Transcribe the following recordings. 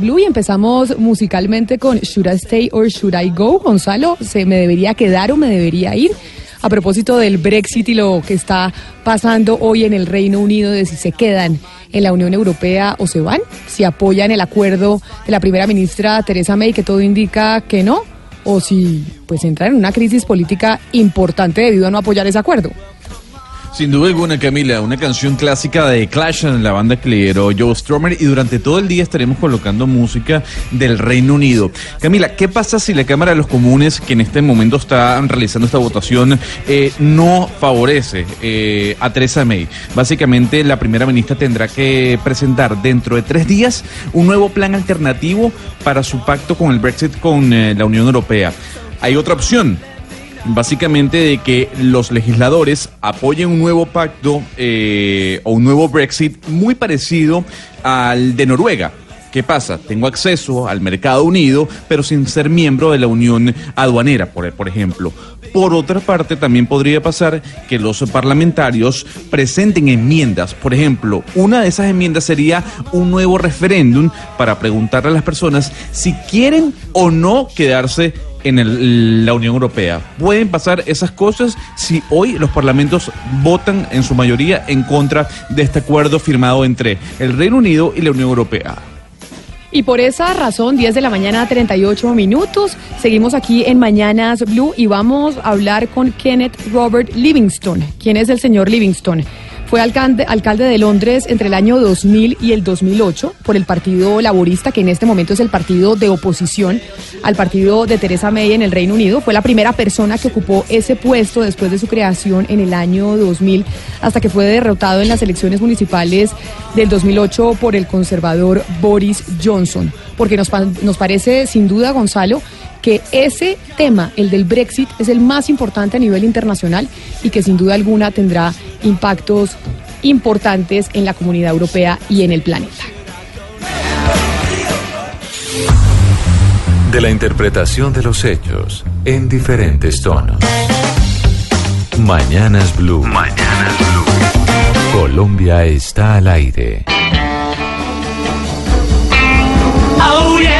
Blue y empezamos musicalmente con Should I Stay or Should I Go? Gonzalo, ¿se me debería quedar o me debería ir? A propósito del Brexit y lo que está pasando hoy en el Reino Unido de si se quedan en la Unión Europea o se van, si apoyan el acuerdo de la primera ministra Teresa May, que todo indica que no, o si pues entran en una crisis política importante debido a no apoyar ese acuerdo. Sin duda alguna, Camila, una canción clásica de Clash la banda que lideró Joe Stromer y durante todo el día estaremos colocando música del Reino Unido. Camila, ¿qué pasa si la Cámara de los Comunes, que en este momento está realizando esta votación, eh, no favorece eh, a Theresa May? Básicamente, la primera ministra tendrá que presentar dentro de tres días un nuevo plan alternativo para su pacto con el Brexit con eh, la Unión Europea. Hay otra opción, básicamente de que los legisladores apoyen un nuevo pacto eh, o un nuevo Brexit muy parecido al de Noruega. ¿Qué pasa? Tengo acceso al mercado unido, pero sin ser miembro de la Unión Aduanera, por, por, ejemplo. Por otra parte, también podría pasar que los parlamentarios presenten enmiendas. Por ejemplo, una de esas enmiendas sería un nuevo referéndum para preguntarle a las personas si quieren o no quedarse en el, la Unión Europea. Pueden pasar esas cosas si hoy los parlamentos votan en su mayoría en contra de este acuerdo firmado entre el Reino Unido y la Unión Europea. Y por esa razón, 10 de la mañana, 38 minutos, seguimos aquí en Mañanas Blue y vamos a hablar con Kenneth Robert Livingston. ¿Quién es el señor Livingston? Fue alcalde, de Londres entre el año 2000 y el 2008 por el Partido Laborista, que en este momento es el partido de oposición al partido de Theresa May en el Reino Unido. Fue la primera persona que ocupó ese puesto después de su creación en el año 2000, hasta que fue derrotado en las elecciones municipales del 2008 por el conservador Boris Johnson. Porque nos, nos parece, sin duda, Gonzalo, que ese tema, el del Brexit, es el más importante a nivel internacional y que sin duda alguna tendrá impactos importantes en la comunidad europea y en el planeta. De la interpretación de los hechos en diferentes tonos. Mañanas Blue. Mañanas Blue. Colombia está al aire. Oh yeah,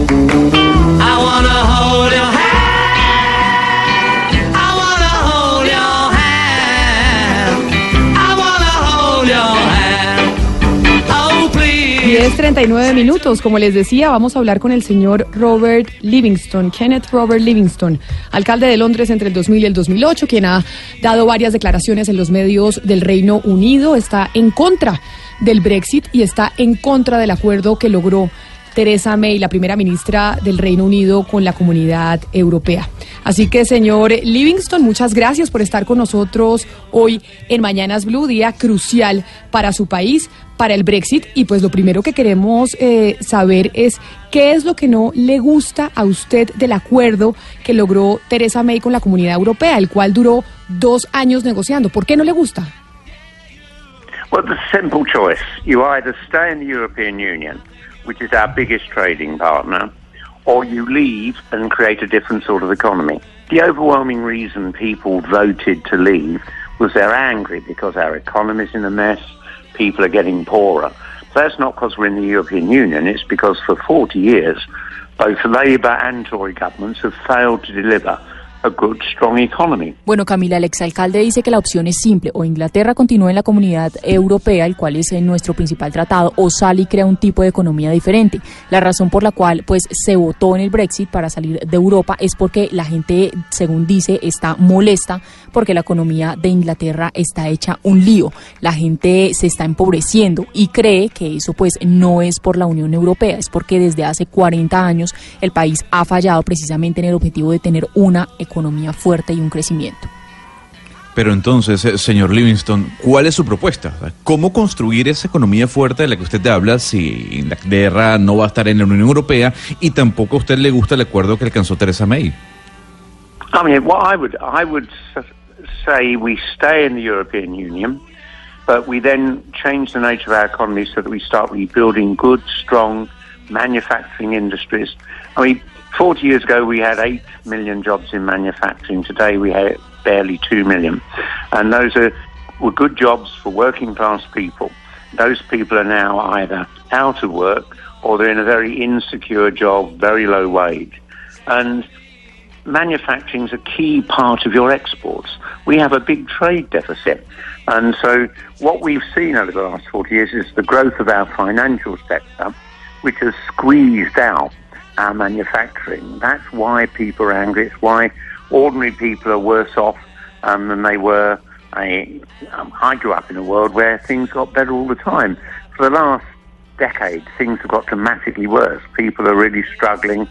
10.39 minutos. Como les decía, vamos a hablar con el señor Robert Livingston, Kenneth Robert Livingston, alcalde de Londres entre el 2000 y el 2008, quien ha dado varias declaraciones en los medios del Reino Unido. Está en contra del Brexit y está en contra del acuerdo que logró Theresa May, la primera ministra del Reino Unido, con la comunidad europea. Así que, señor Livingston, muchas gracias por estar con nosotros hoy en Mañanas Blue, día crucial para su país, para el Brexit. Y pues lo primero que queremos eh, saber es qué es lo que no le gusta a usted del acuerdo que logró Theresa May con la comunidad europea, el cual duró dos años negociando. ¿Por qué no le gusta? Simple which is our biggest trading partner, or you leave and create a different sort of economy. The overwhelming reason people voted to leave was they're angry because our economy is in a mess, people are getting poorer. That's not because we're in the European Union, it's because for 40 years, both Labour and Tory governments have failed to deliver a good, strong economy. Bueno, Camila, el exalcalde dice que la opción es simple, o Inglaterra continúa en la comunidad europea, el cual es nuestro principal tratado, o sale y crea un tipo de economía diferente. La razón por la cual pues se votó en el Brexit para salir de Europa es porque la gente, según dice, está molesta porque la economía de Inglaterra está hecha un lío. La gente se está empobreciendo y cree que eso pues no es por la Unión Europea, es porque desde hace 40 años el país ha fallado precisamente en el objetivo de tener una economía fuerte y un crecimiento. Pero entonces, eh, señor Livingston, ¿cuál es su propuesta? ¿Cómo construir esa economía fuerte de la que usted habla si Inglaterra no va a estar en la Unión Europea y tampoco a usted le gusta el acuerdo que alcanzó Theresa May? I mean, what I would, I would say we stay in the European Union, but we then change the nature of our economy so that we start rebuilding good, strong manufacturing industries. I mean, 40 years ago, we had 8 million jobs in manufacturing. Today, we have barely 2 million. And those are, were good jobs for working class people. Those people are now either out of work or they're in a very insecure job, very low wage. And manufacturing is a key part of your exports. We have a big trade deficit. And so what we've seen over the last 40 years is the growth of our financial sector, which has squeezed out our manufacturing. That's why people are angry. It's why ordinary people are worse off um, than they were. I, um, I grew up in a world where things got better all the time. For the last decade, things have got dramatically worse. People are really struggling.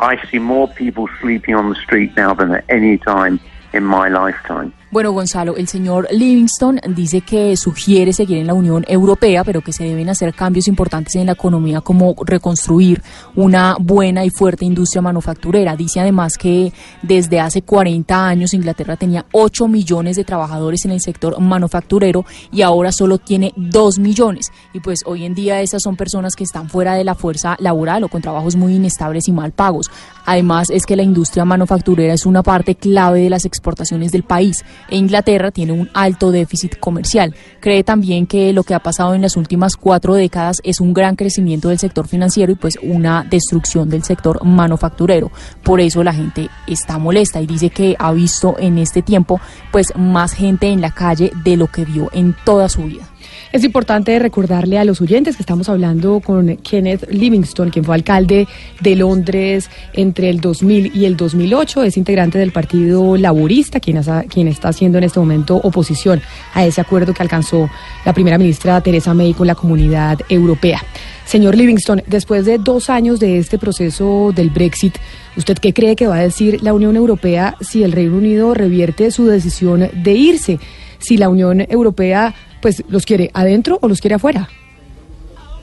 I see more people sleeping on the street now than at any time in my lifetime. Bueno, Gonzalo, el señor Livingston dice que sugiere seguir en la Unión Europea, pero que se deben hacer cambios importantes en la economía como reconstruir una buena y fuerte industria manufacturera. Dice además que desde hace 40 años Inglaterra tenía 8 millones de trabajadores en el sector manufacturero y ahora solo tiene 2 millones. Y pues hoy en día esas son personas que están fuera de la fuerza laboral o con trabajos muy inestables y mal pagos. Además es que la industria manufacturera es una parte clave de las exportaciones del país Inglaterra tiene un alto déficit comercial. Cree también que lo que ha pasado en las últimas cuatro décadas es un gran crecimiento del sector financiero y pues una destrucción del sector manufacturero. Por eso la gente está molesta y dice que ha visto en este tiempo pues más gente en la calle de lo que vio en toda su vida. Es importante recordarle a los oyentes que estamos hablando con Kenneth Livingston, quien fue alcalde de Londres entre el 2000 y el 2008. Es integrante del Partido Laborista, quien, quien está haciendo en este momento oposición a ese acuerdo que alcanzó la primera ministra Teresa May con la Comunidad Europea. Señor Livingston, después de dos años de este proceso del Brexit, ¿usted qué cree que va a decir la Unión Europea si el Reino Unido revierte su decisión de irse? Si la Unión Europea pues los quiere adentro o los quiere afuera.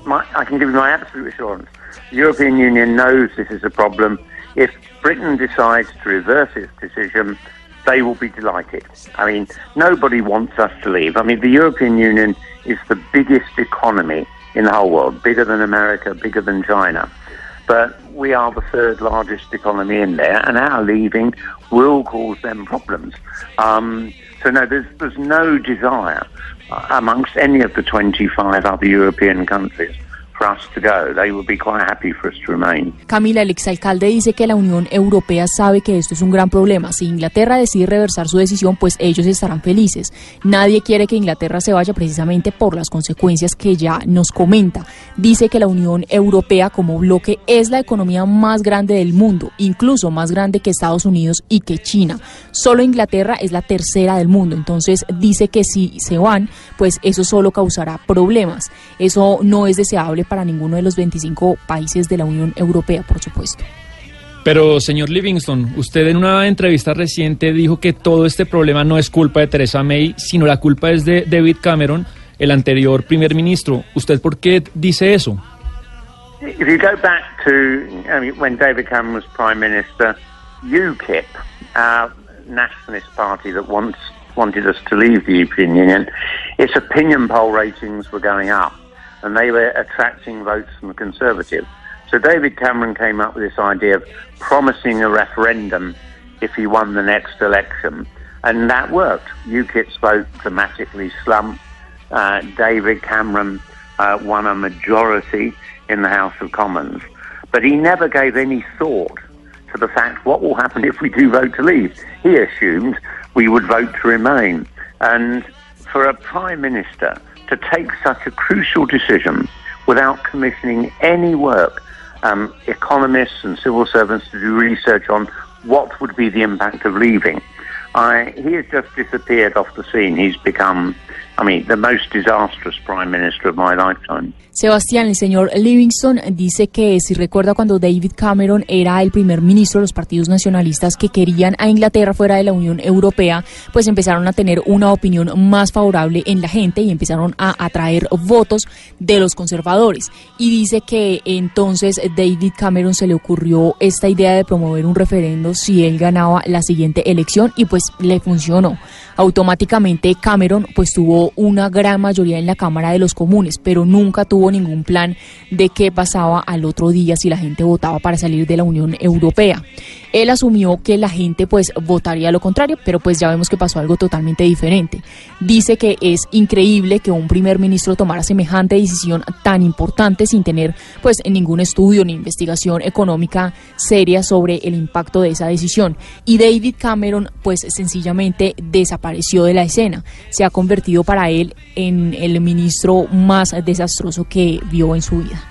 My, I can give you my absolute assurance. The European Union knows this is a problem. If Britain decides to reverse its decision, they will be delighted. I mean, nobody wants us to leave. I mean, the European Union is the biggest economy in the whole world, bigger than America, bigger than China. But we are the third largest economy in there, and our leaving will cause them problems. Um, so, no, there's, there's no desire amongst any of the 25 other European countries Camila, el exalcalde dice que la Unión Europea sabe que esto es un gran problema. Si Inglaterra decide reversar su decisión, pues ellos estarán felices. Nadie quiere que Inglaterra se vaya precisamente por las consecuencias que ya nos comenta. Dice que la Unión Europea como bloque es la economía más grande del mundo, incluso más grande que Estados Unidos y que China. Solo Inglaterra es la tercera del mundo. Entonces dice que si se van, pues eso solo causará problemas. Eso no es deseable para ninguno de los 25 países de la Unión Europea, por supuesto. Pero, señor Livingston, usted en una entrevista reciente dijo que todo este problema no es culpa de Theresa May, sino la culpa es de David Cameron, el anterior primer ministro. ¿Usted por qué dice eso? If you go back to I mean, when David Cameron was Prime Minister, UKIP, our nationalist party that once wanted us to leave the European Union, its opinion poll ratings were going up. And they were attracting votes from the Conservatives. So David Cameron came up with this idea of promising a referendum if he won the next election. And that worked. UKIP's vote dramatically slumped. Uh, David Cameron uh, won a majority in the House of Commons. But he never gave any thought to the fact what will happen if we do vote to leave. He assumed we would vote to remain. And for a Prime Minister to take such a crucial decision without commissioning any work, um, economists and civil servants to do research on what would be the impact of leaving. I, he has just disappeared off the scene. He's become, Sebastián, el señor Livingston dice que si recuerda cuando David Cameron era el primer ministro de los partidos nacionalistas que querían a Inglaterra fuera de la Unión Europea, pues empezaron a tener una opinión más favorable en la gente y empezaron a atraer votos de los conservadores. Y dice que entonces David Cameron se le ocurrió esta idea de promover un referendo si él ganaba la siguiente elección y pues le funcionó. Automáticamente Cameron pues tuvo una gran mayoría en la Cámara de los Comunes, pero nunca tuvo ningún plan de qué pasaba al otro día si la gente votaba para salir de la Unión Europea. Él asumió que la gente pues votaría lo contrario, pero pues ya vemos que pasó algo totalmente diferente. Dice que es increíble que un primer ministro tomara semejante decisión tan importante sin tener pues ningún estudio ni investigación económica seria sobre el impacto de esa decisión. Y David Cameron pues sencillamente desapareció de la escena. Se ha convertido para él en el ministro más desastroso que vio en su vida.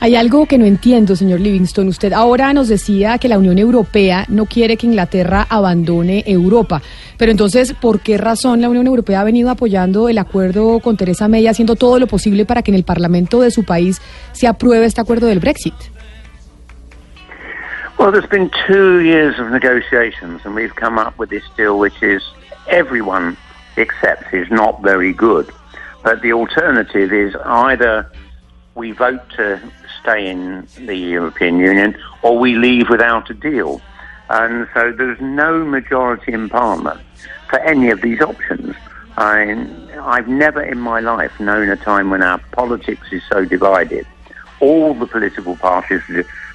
Hay algo que no entiendo, señor Livingston. Usted ahora nos decía que la Unión Europea no quiere que Inglaterra abandone Europa. Pero entonces, ¿por qué razón la Unión Europea ha venido apoyando el acuerdo con Teresa May, haciendo todo lo posible para que en el Parlamento de su país se apruebe este acuerdo del Brexit? Well, there's been two years of negotiations, and we've come up with this deal, which is everyone accepts is not very good. But the alternative is either we vote to stay in the European Union or we leave without a deal. And so there's no majority in Parliament for any of these options. I, I've never in my life known a time when our politics is so divided. All the political parties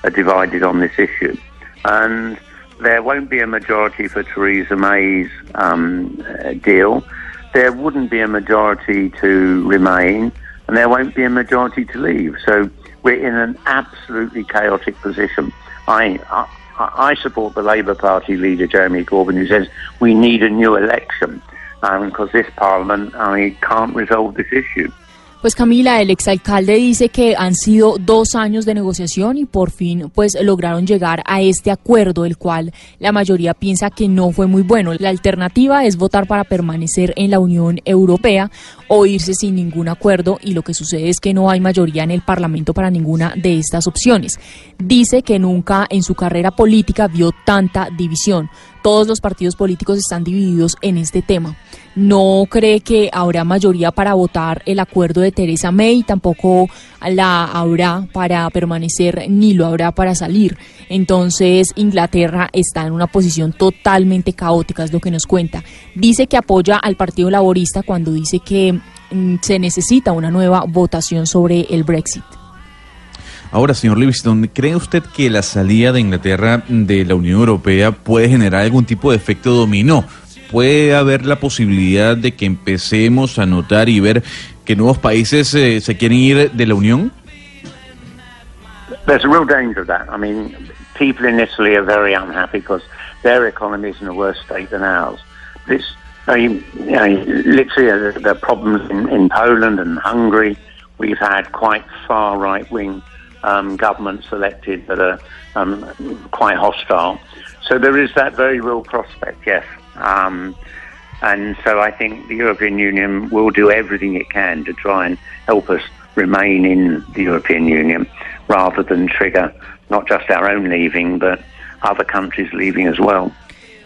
are divided on this issue. And there won't be a majority for Theresa May's um, uh, deal. There wouldn't be a majority to remain, and there won't be a majority to leave. So we're in an absolutely chaotic position. I, I, I support the Labour Party leader Jeremy Corbyn, who says we need a new election because this Parliament I can't resolve this issue. Pues Camila, el exalcalde dice que han sido dos años de negociación y por fin pues lograron llegar a este acuerdo, el cual la mayoría piensa que no fue muy bueno. La alternativa es votar para permanecer en la Unión Europea o irse sin ningún acuerdo y lo que sucede es que no hay mayoría en el Parlamento para ninguna de estas opciones. Dice que nunca en su carrera política vio tanta división. Todos los partidos políticos están divididos en este tema. No cree que habrá mayoría para votar el acuerdo de Teresa May, tampoco la habrá para permanecer ni lo habrá para salir. Entonces Inglaterra está en una posición totalmente caótica, es lo que nos cuenta. Dice que apoya al Partido Laborista cuando dice que mm, se necesita una nueva votación sobre el Brexit. Ahora, señor Livingston, ¿cree usted que la salida de Inglaterra de la Unión Europea puede generar algún tipo de efecto dominó? ¿Puede haber la posibilidad de que empecemos a notar y ver que nuevos países eh, se quieren ir de la Unión? There's a real danger of that. I mean, people in Italy are very unhappy because their economy is in a worse state than ours. This, I mean, you know, literally, uh, the, the problems in, in Poland and Hungary. We've had quite far right wing um, governments elected that are um, quite hostile. So there is that very real prospect, yes. Um, and so I think the European Union will do everything it can to try and help us remain in the European Union rather than trigger not just our own leaving, but other countries leaving as well.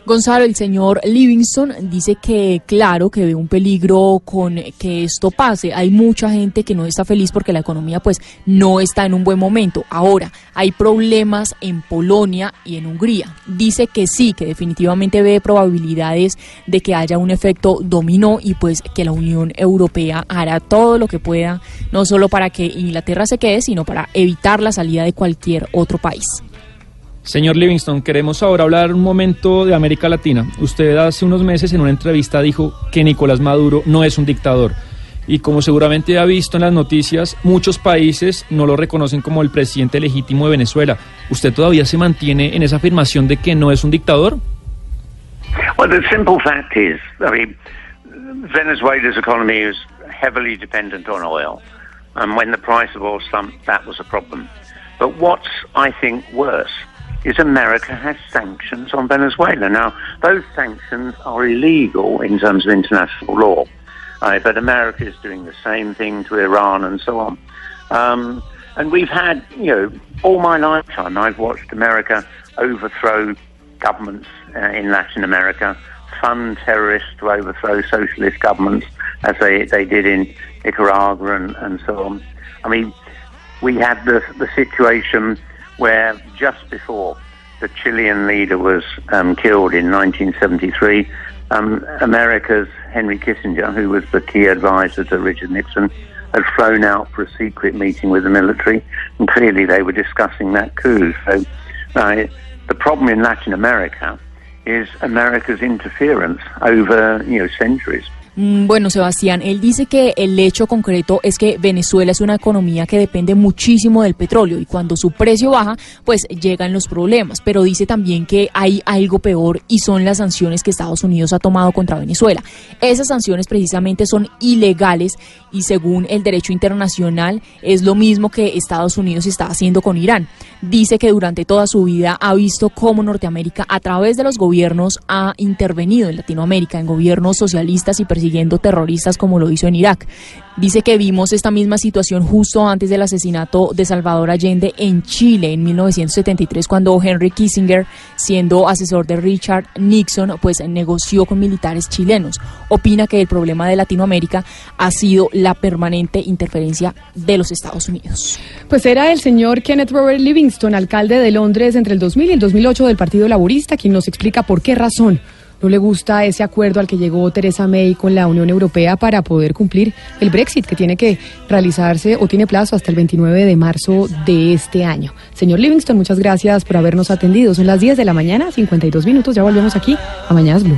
Gonzalo, el señor Livingston dice que claro que ve un peligro con que esto pase. Hay mucha gente que no está feliz porque la economía pues no está en un buen momento. Ahora, hay problemas en Polonia y en Hungría. Dice que sí, que definitivamente ve probabilidades de que haya un efecto dominó y pues que la Unión Europea hará todo lo que pueda, no solo para que Inglaterra se quede, sino para evitar la salida de cualquier otro país. Señor Livingston, queremos ahora hablar un momento de América Latina. Usted hace unos meses en una entrevista dijo que Nicolás Maduro no es un dictador. Y como seguramente ha visto en las noticias, muchos países no lo reconocen como el presidente legítimo de Venezuela. ¿Usted todavía se mantiene en esa afirmación de que no es un dictador? Well, the simple fact is, I mean, Venezuela's economy is heavily dependent on oil. And when the price of oil slumped, that was a problem. But what's, I think, worse is America has sanctions on Venezuela. Now, those sanctions are illegal in terms of international law, uh, but America is doing the same thing to Iran and so on. Um, and we've had, you know, all my lifetime, I've watched America overthrow governments uh, in Latin America, fund terrorists to overthrow socialist governments, as they, they did in Nicaragua and, and so on. I mean, we had the, the situation where just before the Chilean leader was um, killed in 1973, um, America's Henry Kissinger, who was the key advisor to Richard Nixon, had flown out for a secret meeting with the military, and clearly they were discussing that coup. So uh, the problem in Latin America is America's interference over you know centuries. Mm, Bueno, Sebastián, él dice que el hecho concreto es que Venezuela es una economía que depende muchísimo del petróleo y cuando su precio baja, pues llegan los problemas. Pero dice también que hay algo peor y son las sanciones que Estados Unidos ha tomado contra Venezuela. Esas sanciones precisamente son ilegales y según el derecho internacional es lo mismo que Estados Unidos está haciendo con Irán. Dice que durante toda su vida ha visto cómo Norteamérica a través de los gobiernos ha intervenido en Latinoamérica, en gobiernos socialistas y persiguiendo terroristas como lo hizo en Irak. Dice que vimos esta misma situación justo antes del asesinato de Salvador Allende en Chile en 1973 cuando Henry Kissinger, siendo asesor de Richard Nixon, pues negoció con militares chilenos. Opina que el problema de Latinoamérica ha sido la permanente interferencia de los Estados Unidos. Pues era el señor Kenneth Robert Livingston, alcalde de Londres entre el 2000 y el 2008 del Partido Laborista, quien nos explica por qué razón no le gusta ese acuerdo al que llegó Theresa May con la Unión Europea para poder cumplir el Brexit, que tiene que realizarse o tiene plazo hasta el 29 de marzo de este año. Señor Livingston, muchas gracias por habernos atendido. Son las 10 de la mañana, 52 minutos. Ya volvemos aquí a Mañanas Blue.